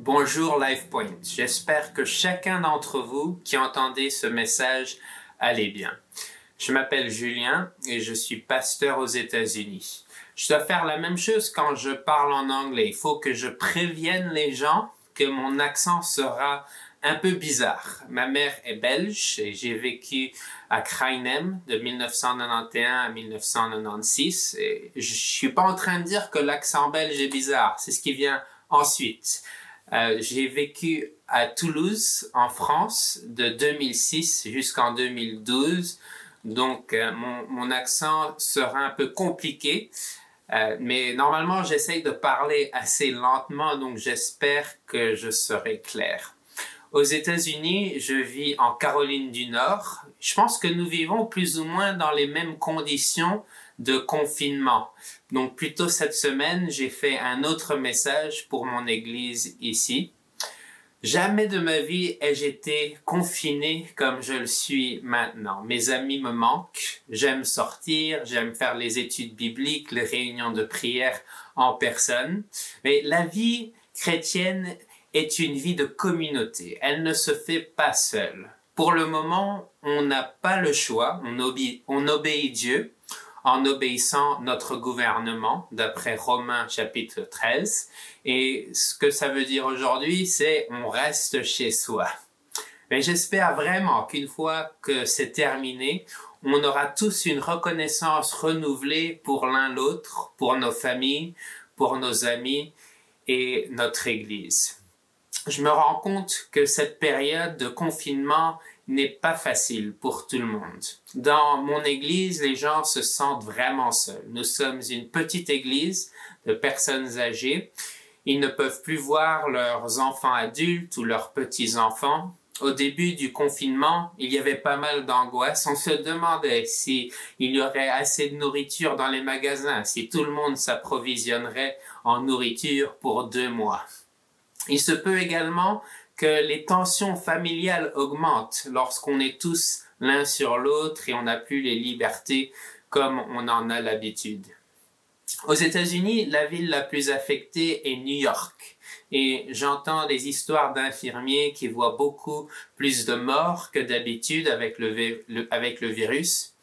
Bonjour LifePoint. J'espère que chacun d'entre vous qui entendez ce message allez bien. Je m'appelle Julien et je suis pasteur aux États-Unis. Je dois faire la même chose quand je parle en anglais. Il faut que je prévienne les gens que mon accent sera un peu bizarre. Ma mère est belge et j'ai vécu à Krainem de 1991 à 1996. Et je suis pas en train de dire que l'accent belge est bizarre. C'est ce qui vient ensuite. Euh, j'ai vécu à Toulouse, en France, de 2006 jusqu'en 2012. Donc, euh, mon, accent sera un peu compliqué. Euh, mais normalement, j'essaye de parler assez lentement, donc j'espère que je serai clair. Aux États-Unis, je vis en Caroline du Nord. Je pense que nous vivons plus ou moins dans les mêmes conditions de confinement. Donc, plutôt cette semaine, j'ai fait un autre message pour mon église ici. Jamais de ma vie ai-je été confiné comme je le suis maintenant. Mes amis me manquent, j'aime sortir, j'aime faire les études bibliques, les réunions de prière en personne. Mais la vie chrétienne est une vie de communauté. Elle ne se fait pas seule. Pour le moment, on n'a pas le choix, on, obéit, on obéit Dieu en obéissant notre gouvernement, d'après Romains chapitre 13. Et ce que ça veut dire aujourd'hui, c'est on reste chez soi. Mais j'espère vraiment qu'une fois que c'est terminé, on aura tous une reconnaissance renouvelée pour l'un l'autre, pour nos familles, pour nos amis et notre Église je me rends compte que cette période de confinement n'est pas facile pour tout le monde. Dans mon église, les gens se sentent vraiment seuls. Nous sommes une petite église de personnes âgées. Ils ne peuvent plus voir leurs enfants adultes ou leurs petits-enfants. Au début du confinement, il y avait pas mal d'angoisse. On se demandait si il y aurait assez de nourriture dans les magasins, si tout le monde s'approvisionnerait en nourriture pour deux mois. Il se peut également que les tensions familiales augmentent lorsqu'on est tous l'un sur l'autre et on n'a plus les libertés comme on en a l'habitude. Aux États-Unis, la ville la plus affectée est New York. Et j'entends des histoires d'infirmiers qui voient beaucoup plus de morts que d'habitude avec le, avec le virus.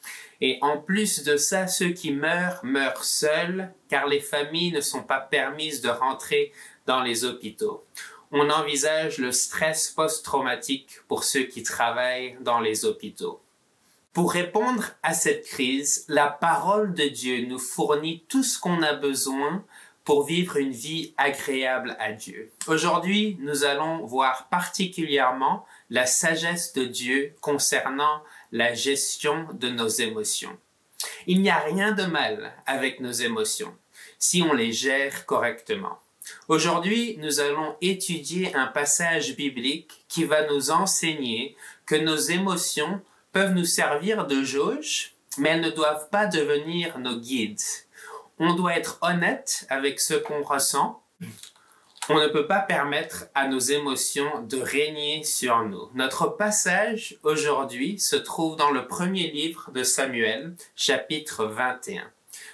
Et en plus de ça, ceux qui meurent meurent seuls car les familles ne sont pas permises de rentrer dans les hôpitaux. On envisage le stress post-traumatique pour ceux qui travaillent dans les hôpitaux. Pour répondre à cette crise, la parole de Dieu nous fournit tout ce qu'on a besoin pour vivre une vie agréable à Dieu. Aujourd'hui, nous allons voir particulièrement la sagesse de Dieu concernant la gestion de nos émotions. Il n'y a rien de mal avec nos émotions si on les gère correctement. Aujourd'hui, nous allons étudier un passage biblique qui va nous enseigner que nos émotions peuvent nous servir de jauge, mais elles ne doivent pas devenir nos guides. On doit être honnête avec ce qu'on ressent. On ne peut pas permettre à nos émotions de régner sur nous. Notre passage aujourd'hui se trouve dans le premier livre de Samuel, chapitre 21.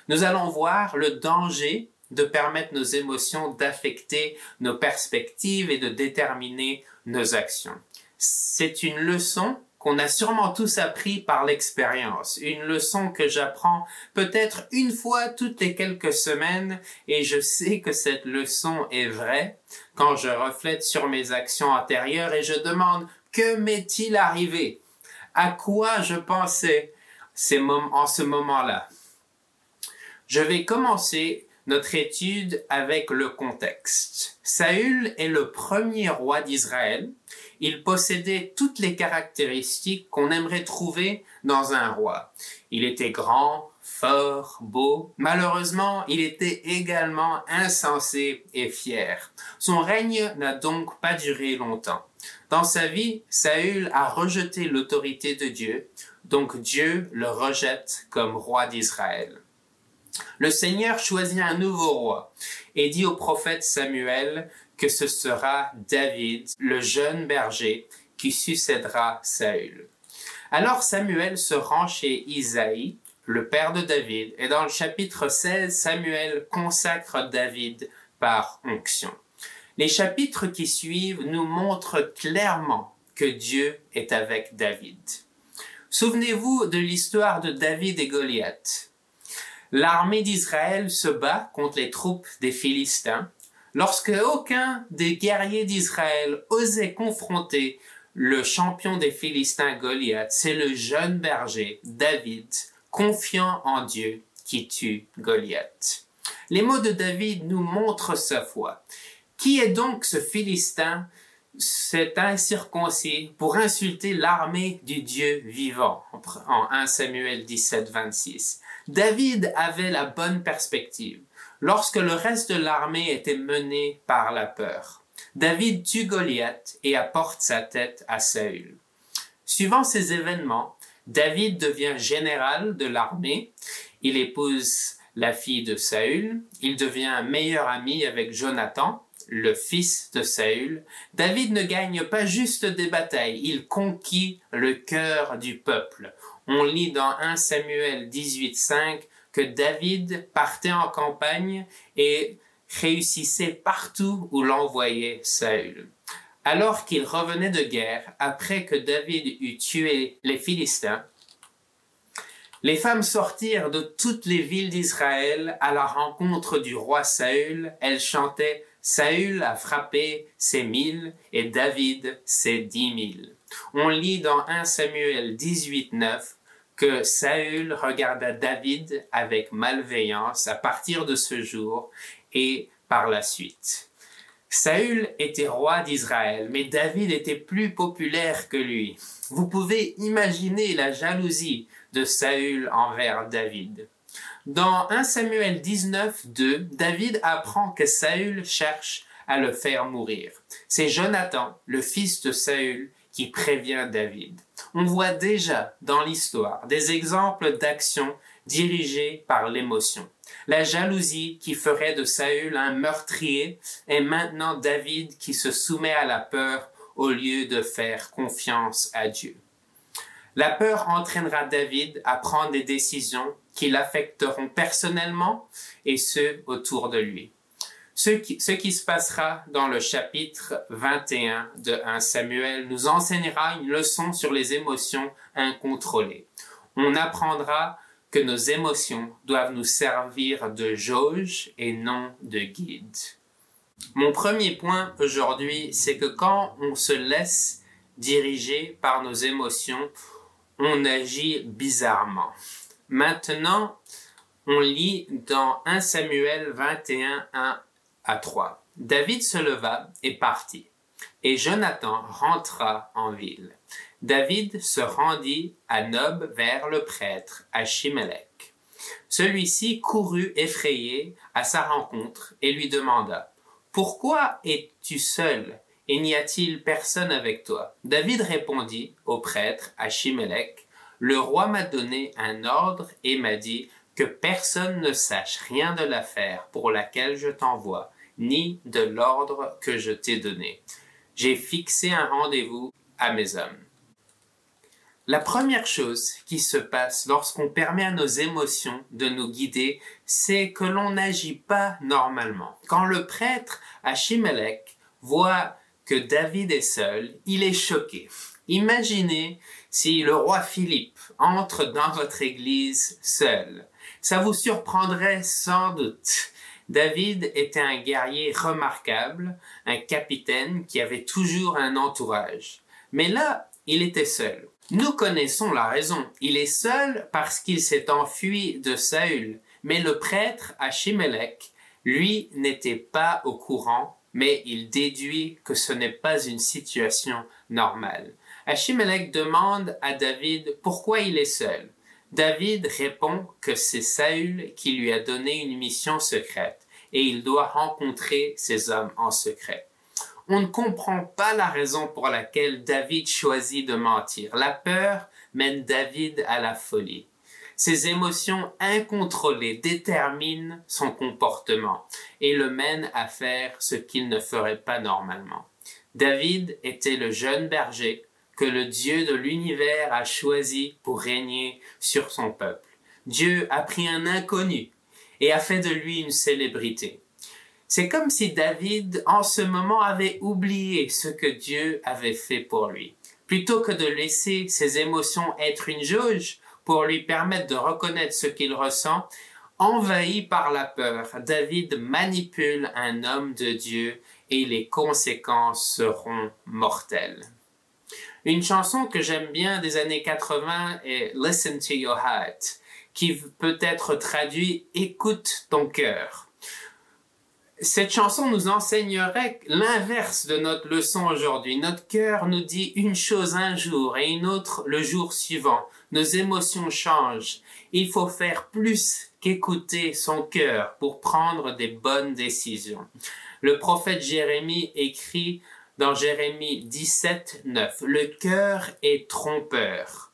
Nous allons voir le danger de permettre nos émotions d'affecter nos perspectives et de déterminer nos actions. C'est une leçon qu'on a sûrement tous appris par l'expérience, une leçon que j'apprends peut-être une fois toutes les quelques semaines et je sais que cette leçon est vraie quand je reflète sur mes actions antérieures et je demande que m'est-il arrivé? À quoi je pensais en ce moment-là? Je vais commencer notre étude avec le contexte. Saül est le premier roi d'Israël. Il possédait toutes les caractéristiques qu'on aimerait trouver dans un roi. Il était grand, fort, beau. Malheureusement, il était également insensé et fier. Son règne n'a donc pas duré longtemps. Dans sa vie, Saül a rejeté l'autorité de Dieu, donc Dieu le rejette comme roi d'Israël. Le Seigneur choisit un nouveau roi et dit au prophète Samuel que ce sera David, le jeune berger, qui succédera Saül. Alors Samuel se rend chez Isaïe, le père de David, et dans le chapitre 16, Samuel consacre David par onction. Les chapitres qui suivent nous montrent clairement que Dieu est avec David. Souvenez-vous de l'histoire de David et Goliath. L'armée d'Israël se bat contre les troupes des Philistins lorsque aucun des guerriers d'Israël osait confronter le champion des Philistins Goliath, c'est le jeune berger David, confiant en Dieu, qui tue Goliath. Les mots de David nous montrent sa foi. Qui est donc ce Philistin, cet incirconcis, pour insulter l'armée du Dieu vivant en 1 Samuel 17, 26 David avait la bonne perspective lorsque le reste de l'armée était mené par la peur. David tue Goliath et apporte sa tête à Saül. Suivant ces événements, David devient général de l'armée, il épouse la fille de Saül, il devient meilleur ami avec Jonathan, le fils de Saül. David ne gagne pas juste des batailles, il conquit le cœur du peuple. On lit dans 1 Samuel 18.5 que David partait en campagne et réussissait partout où l'envoyait Saül. Alors qu'il revenait de guerre, après que David eut tué les Philistins, les femmes sortirent de toutes les villes d'Israël à la rencontre du roi Saül. Elles chantaient Saül a frappé ses mille et David ses dix mille. On lit dans 1 Samuel 18, 9 que Saül regarda David avec malveillance à partir de ce jour et par la suite. Saül était roi d'Israël, mais David était plus populaire que lui. Vous pouvez imaginer la jalousie de Saül envers David. Dans 1 Samuel 19, 2, David apprend que Saül cherche à le faire mourir. C'est Jonathan, le fils de Saül, prévient David. On voit déjà dans l'histoire des exemples d'actions dirigées par l'émotion. La jalousie qui ferait de Saül un meurtrier et maintenant David qui se soumet à la peur au lieu de faire confiance à Dieu. La peur entraînera David à prendre des décisions qui l'affecteront personnellement et ceux autour de lui. Ce qui, se passera dans le chapitre 21 de 1 Samuel nous enseignera une leçon sur les émotions incontrôlées. On apprendra que nos émotions doivent nous servir de jauge et non de guide. Mon premier point aujourd'hui, c'est que quand on se laisse diriger par nos émotions, on agit bizarrement. Maintenant, on lit dans 1 Samuel 21, 1 à 3. David se leva et partit, et Jonathan rentra en ville. David se rendit à Nob vers le prêtre, à Chimelech. Celui-ci courut effrayé à sa rencontre et lui demanda Pourquoi es-tu seul et n'y a-t-il personne avec toi? David répondit au prêtre Achimelech, Le roi m'a donné un ordre et m'a dit que personne ne sache rien de l'affaire pour laquelle je t'envoie, ni de l'ordre que je t'ai donné. J'ai fixé un rendez-vous à mes hommes. La première chose qui se passe lorsqu'on permet à nos émotions de nous guider, c'est que l'on n'agit pas normalement. Quand le prêtre Achimelech voit que David est seul, il est choqué. Imaginez si le roi Philippe entre dans votre église seul. Ça vous surprendrait sans doute. David était un guerrier remarquable, un capitaine qui avait toujours un entourage. Mais là, il était seul. Nous connaissons la raison. Il est seul parce qu'il s'est enfui de Saül. Mais le prêtre Achimelech, lui, n'était pas au courant mais il déduit que ce n'est pas une situation normale. Achimelech demande à David pourquoi il est seul. David répond que c'est Saül qui lui a donné une mission secrète et il doit rencontrer ces hommes en secret. On ne comprend pas la raison pour laquelle David choisit de mentir. La peur mène David à la folie. Ses émotions incontrôlées déterminent son comportement et le mènent à faire ce qu'il ne ferait pas normalement. David était le jeune berger que le Dieu de l'univers a choisi pour régner sur son peuple. Dieu a pris un inconnu et a fait de lui une célébrité. C'est comme si David, en ce moment, avait oublié ce que Dieu avait fait pour lui. Plutôt que de laisser ses émotions être une jauge pour lui permettre de reconnaître ce qu'il ressent, envahi par la peur, David manipule un homme de Dieu et les conséquences seront mortelles. Une chanson que j'aime bien des années 80 est Listen to Your Heart, qui peut être traduit Écoute ton cœur. Cette chanson nous enseignerait l'inverse de notre leçon aujourd'hui. Notre cœur nous dit une chose un jour et une autre le jour suivant. Nos émotions changent. Il faut faire plus qu'écouter son cœur pour prendre des bonnes décisions. Le prophète Jérémie écrit dans Jérémie 17, 9. Le cœur est trompeur.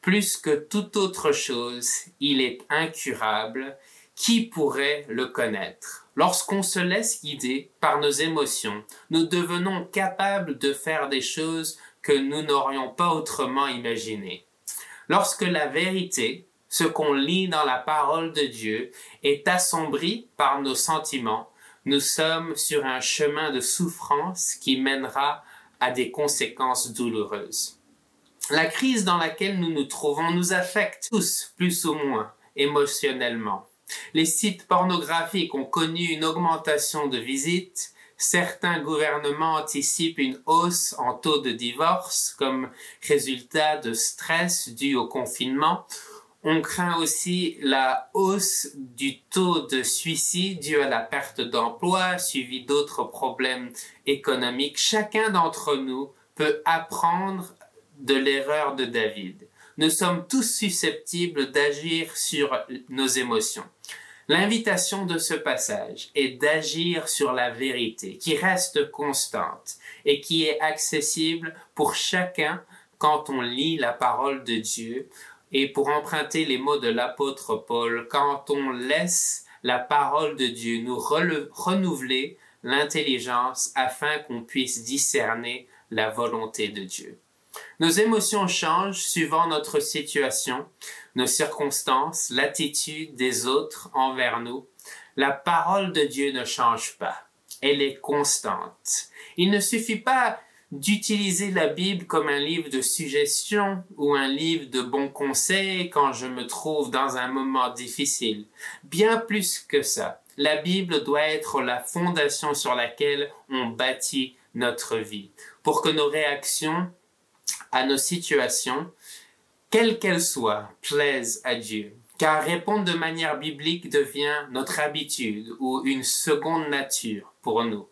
Plus que toute autre chose, il est incurable. Qui pourrait le connaître? Lorsqu'on se laisse guider par nos émotions, nous devenons capables de faire des choses que nous n'aurions pas autrement imaginées. Lorsque la vérité, ce qu'on lit dans la parole de Dieu, est assombrie par nos sentiments, nous sommes sur un chemin de souffrance qui mènera à des conséquences douloureuses. La crise dans laquelle nous nous trouvons nous affecte tous, plus ou moins, émotionnellement. Les sites pornographiques ont connu une augmentation de visites, certains gouvernements anticipent une hausse en taux de divorce comme résultat de stress dû au confinement, on craint aussi la hausse du taux de suicide dû à la perte d'emploi, suivi d'autres problèmes économiques. Chacun d'entre nous peut apprendre de l'erreur de David. Nous sommes tous susceptibles d'agir sur nos émotions. L'invitation de ce passage est d'agir sur la vérité qui reste constante et qui est accessible pour chacun quand on lit la parole de Dieu et pour emprunter les mots de l'apôtre Paul, quand on laisse la parole de Dieu nous renouveler l'intelligence afin qu'on puisse discerner la volonté de Dieu. Nos émotions changent suivant notre situation, nos circonstances, l'attitude des autres envers nous. La parole de Dieu ne change pas. Elle est constante. Il ne suffit pas d'utiliser la Bible comme un livre de suggestions ou un livre de bons conseils quand je me trouve dans un moment difficile. Bien plus que ça, la Bible doit être la fondation sur laquelle on bâtit notre vie, pour que nos réactions à nos situations, quelles qu'elles soient, plaisent à Dieu. Car répondre de manière biblique devient notre habitude ou une seconde nature pour nous.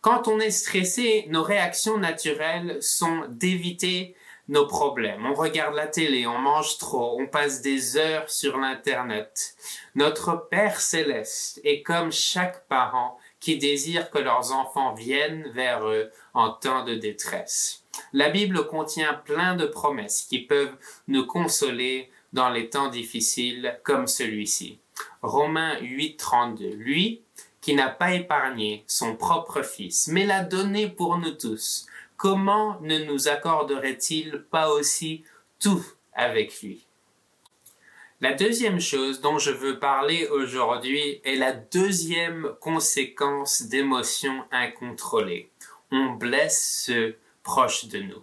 Quand on est stressé, nos réactions naturelles sont d'éviter nos problèmes. On regarde la télé, on mange trop, on passe des heures sur l'Internet. Notre Père céleste est comme chaque parent qui désire que leurs enfants viennent vers eux en temps de détresse. La Bible contient plein de promesses qui peuvent nous consoler dans les temps difficiles comme celui-ci. Romains 8, 32. Lui, qui n'a pas épargné son propre Fils, mais l'a donné pour nous tous, comment ne nous accorderait-il pas aussi tout avec lui? La deuxième chose dont je veux parler aujourd'hui est la deuxième conséquence d'émotions incontrôlées. On blesse ceux proches de nous.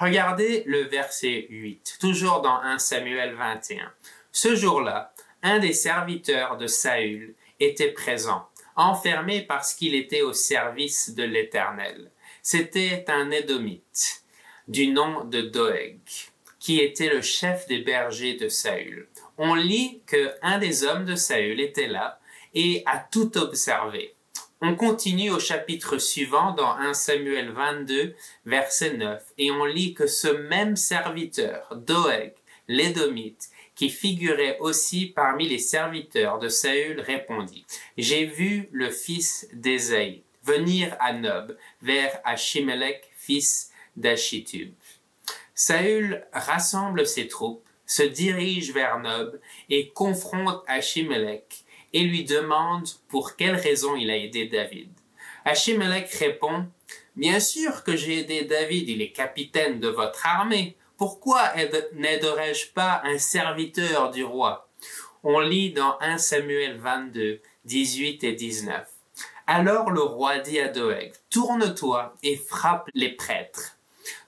Regardez le verset 8, toujours dans 1 Samuel 21. Ce jour-là, un des serviteurs de Saül était présent enfermé parce qu'il était au service de l'Éternel. C'était un Édomite du nom de Doeg, qui était le chef des bergers de Saül. On lit que un des hommes de Saül était là et a tout observé. On continue au chapitre suivant dans 1 Samuel 22, verset 9, et on lit que ce même serviteur, Doeg, l'Édomite, qui figurait aussi parmi les serviteurs de Saül, répondit, J'ai vu le fils d'Ésaïe venir à Nob, vers Achimelech, fils d'Achitub. Saül rassemble ses troupes, se dirige vers Nob et confronte Achimelech et lui demande pour quelle raison il a aidé David. Achimelech répond, Bien sûr que j'ai aidé David, il est capitaine de votre armée. Pourquoi n'aiderais-je pas un serviteur du roi? On lit dans 1 Samuel 22, 18 et 19. Alors le roi dit à Doeg, Tourne-toi et frappe les prêtres.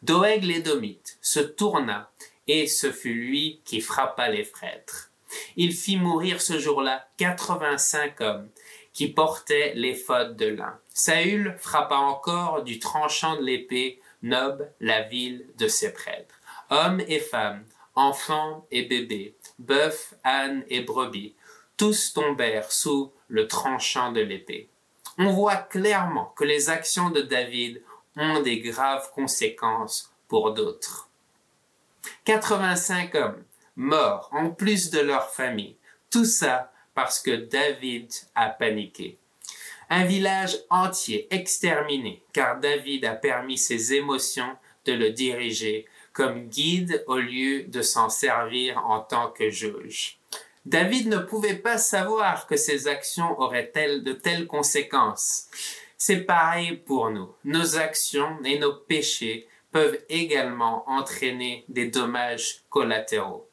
Doeg l'édomite se tourna, et ce fut lui qui frappa les prêtres. Il fit mourir ce jour-là quatre-vingt-cinq hommes qui portaient l'éphod de lin. Saül frappa encore du tranchant de l'épée Nob, la ville de ses prêtres. Hommes et femmes, enfants et bébés, bœufs, ânes et brebis, tous tombèrent sous le tranchant de l'épée. On voit clairement que les actions de David ont des graves conséquences pour d'autres. 85 hommes morts en plus de leur famille, tout ça parce que David a paniqué. Un village entier exterminé car David a permis ses émotions de le diriger comme guide au lieu de s'en servir en tant que juge. David ne pouvait pas savoir que ses actions auraient de telles conséquences. C'est pareil pour nous. Nos actions et nos péchés peuvent également entraîner des dommages collatéraux.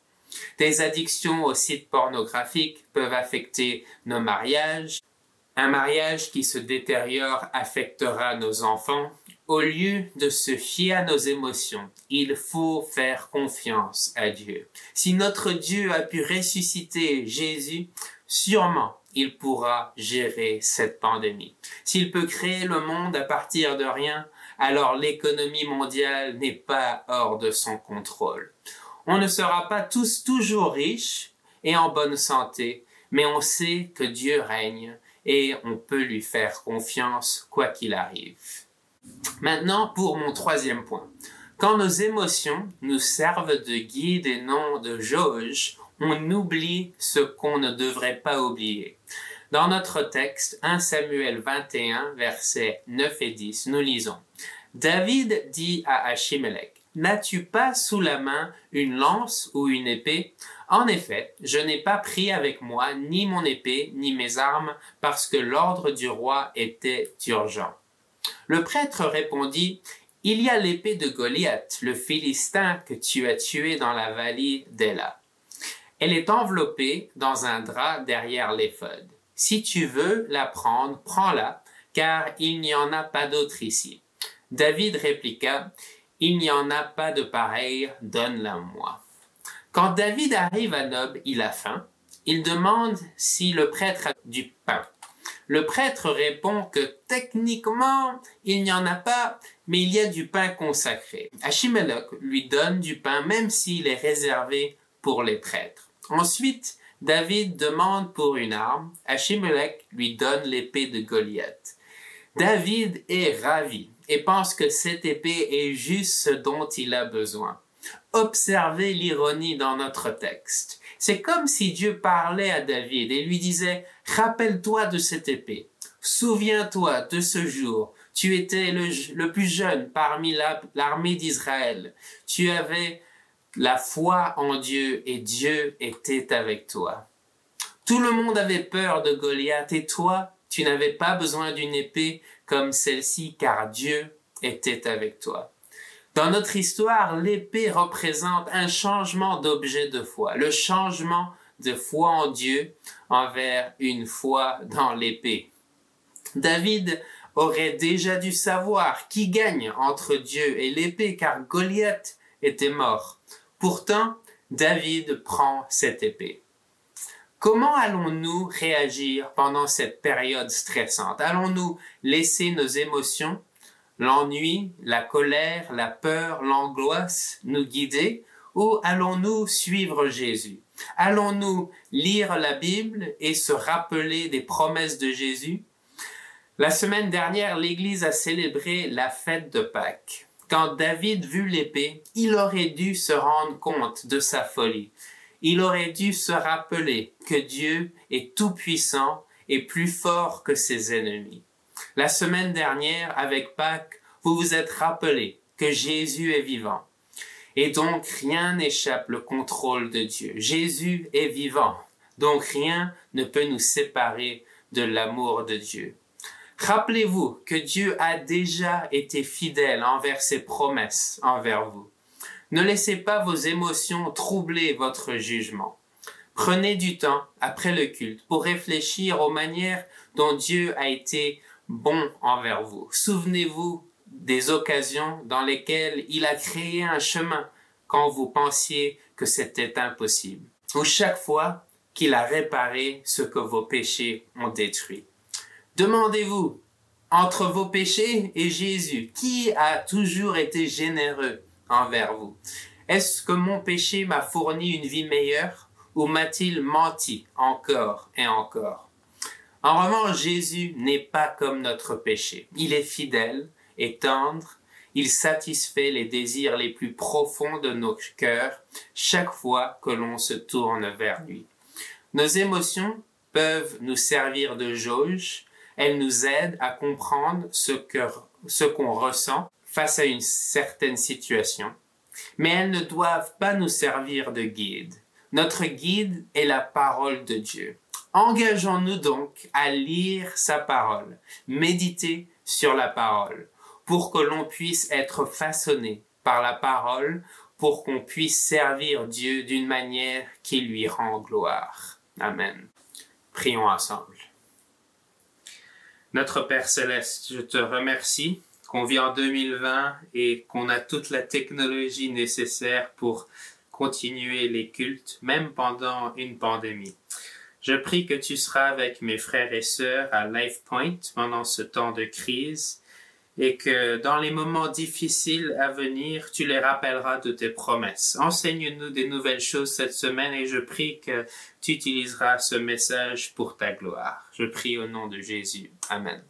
Des addictions aux sites pornographiques peuvent affecter nos mariages. Un mariage qui se détériore affectera nos enfants. Au lieu de se fier à nos émotions, il faut faire confiance à Dieu. Si notre Dieu a pu ressusciter Jésus, sûrement il pourra gérer cette pandémie. S'il peut créer le monde à partir de rien, alors l'économie mondiale n'est pas hors de son contrôle. On ne sera pas tous toujours riches et en bonne santé, mais on sait que Dieu règne et on peut lui faire confiance quoi qu'il arrive. Maintenant, pour mon troisième point. Quand nos émotions nous servent de guide et non de jauge, on oublie ce qu'on ne devrait pas oublier. Dans notre texte 1 Samuel 21, versets 9 et 10, nous lisons David dit à Achimelech N'as-tu pas sous la main une lance ou une épée? En effet, je n'ai pas pris avec moi ni mon épée ni mes armes parce que l'ordre du roi était urgent. Le prêtre répondit Il y a l'épée de Goliath, le Philistin que tu as tué dans la vallée d'Ela. Elle est enveloppée dans un drap derrière l'éphod. Si tu veux la prendre, prends-la, car il n'y en a pas d'autre ici. David répliqua Il n'y en a pas de pareil, donne-la moi. Quand David arrive à Nob, il a faim. Il demande si le prêtre a du pain. Le prêtre répond que techniquement, il n'y en a pas, mais il y a du pain consacré. Achimelech lui donne du pain même s'il est réservé pour les prêtres. Ensuite, David demande pour une arme. Achimelech lui donne l'épée de Goliath. David est ravi et pense que cette épée est juste ce dont il a besoin. Observez l'ironie dans notre texte. C'est comme si Dieu parlait à David et lui disait, rappelle-toi de cette épée. Souviens-toi de ce jour. Tu étais le, plus jeune parmi l'armée d'Israël. Tu avais la foi en Dieu et Dieu était avec toi. Tout le monde avait peur de Goliath et toi, tu n'avais pas besoin d'une épée comme celle-ci car Dieu était avec toi. Dans notre histoire, l'épée représente un changement d'objet de foi, le changement de foi en Dieu envers une foi dans l'épée. David aurait déjà dû savoir qui gagne entre Dieu et l'épée car Goliath était mort. Pourtant, David prend cette épée. Comment allons-nous réagir pendant cette période stressante? Allons-nous laisser nos émotions l'ennui, la colère, la peur, l'angoisse nous guider ou allons-nous suivre Jésus? Allons-nous lire la Bible et se rappeler des promesses de Jésus? La semaine dernière, l'Église a célébré la fête de Pâques. Quand David vit l'épée, il aurait dû se rendre compte de sa folie. Il aurait dû se rappeler que Dieu est tout-puissant et plus fort que ses ennemis. La semaine dernière, avec Pâques, vous vous êtes rappelé que Jésus est vivant. Et donc rien n'échappe le contrôle de Dieu. Jésus est vivant. Donc rien ne peut nous séparer de l'amour de Dieu. Rappelez-vous que Dieu a déjà été fidèle envers ses promesses envers vous. Ne laissez pas vos émotions troubler votre jugement. Prenez du temps après le culte pour réfléchir aux manières dont Dieu a été bon envers vous. Souvenez-vous des occasions dans lesquelles il a créé un chemin quand vous pensiez que c'était impossible. Ou chaque fois qu'il a réparé ce que vos péchés ont détruit. Demandez-vous, entre vos péchés et Jésus, qui a toujours été généreux envers vous Est-ce que mon péché m'a fourni une vie meilleure ou m'a-t-il menti encore et encore? En revanche, Jésus n'est pas comme notre péché. Il est fidèle et tendre. Il satisfait les désirs les plus profonds de nos cœurs chaque fois que l'on se tourne vers lui. Nos émotions peuvent nous servir de jauge. Elles nous aident à comprendre ce que, ce qu'on ressent face à une certaine situation. Mais elles ne doivent pas nous servir de guide. Notre guide est la parole de Dieu. Engageons-nous donc à lire sa parole, méditer sur la parole, pour que l'on puisse être façonné par la parole, pour qu'on puisse servir Dieu d'une manière qui lui rend gloire. Amen. Prions ensemble. Notre Père céleste, je te remercie qu'on vit en 2020 et qu'on a toute la technologie nécessaire pour continuer les cultes, même pendant une pandémie. Je prie que tu seras avec mes frères et sœurs à LifePoint pendant ce temps de crise et que dans les moments difficiles à venir, tu les rappelleras de tes promesses. Enseigne-nous des nouvelles choses cette semaine et je prie que tu utiliseras ce message pour ta gloire. Je prie au nom de Jésus. Amen.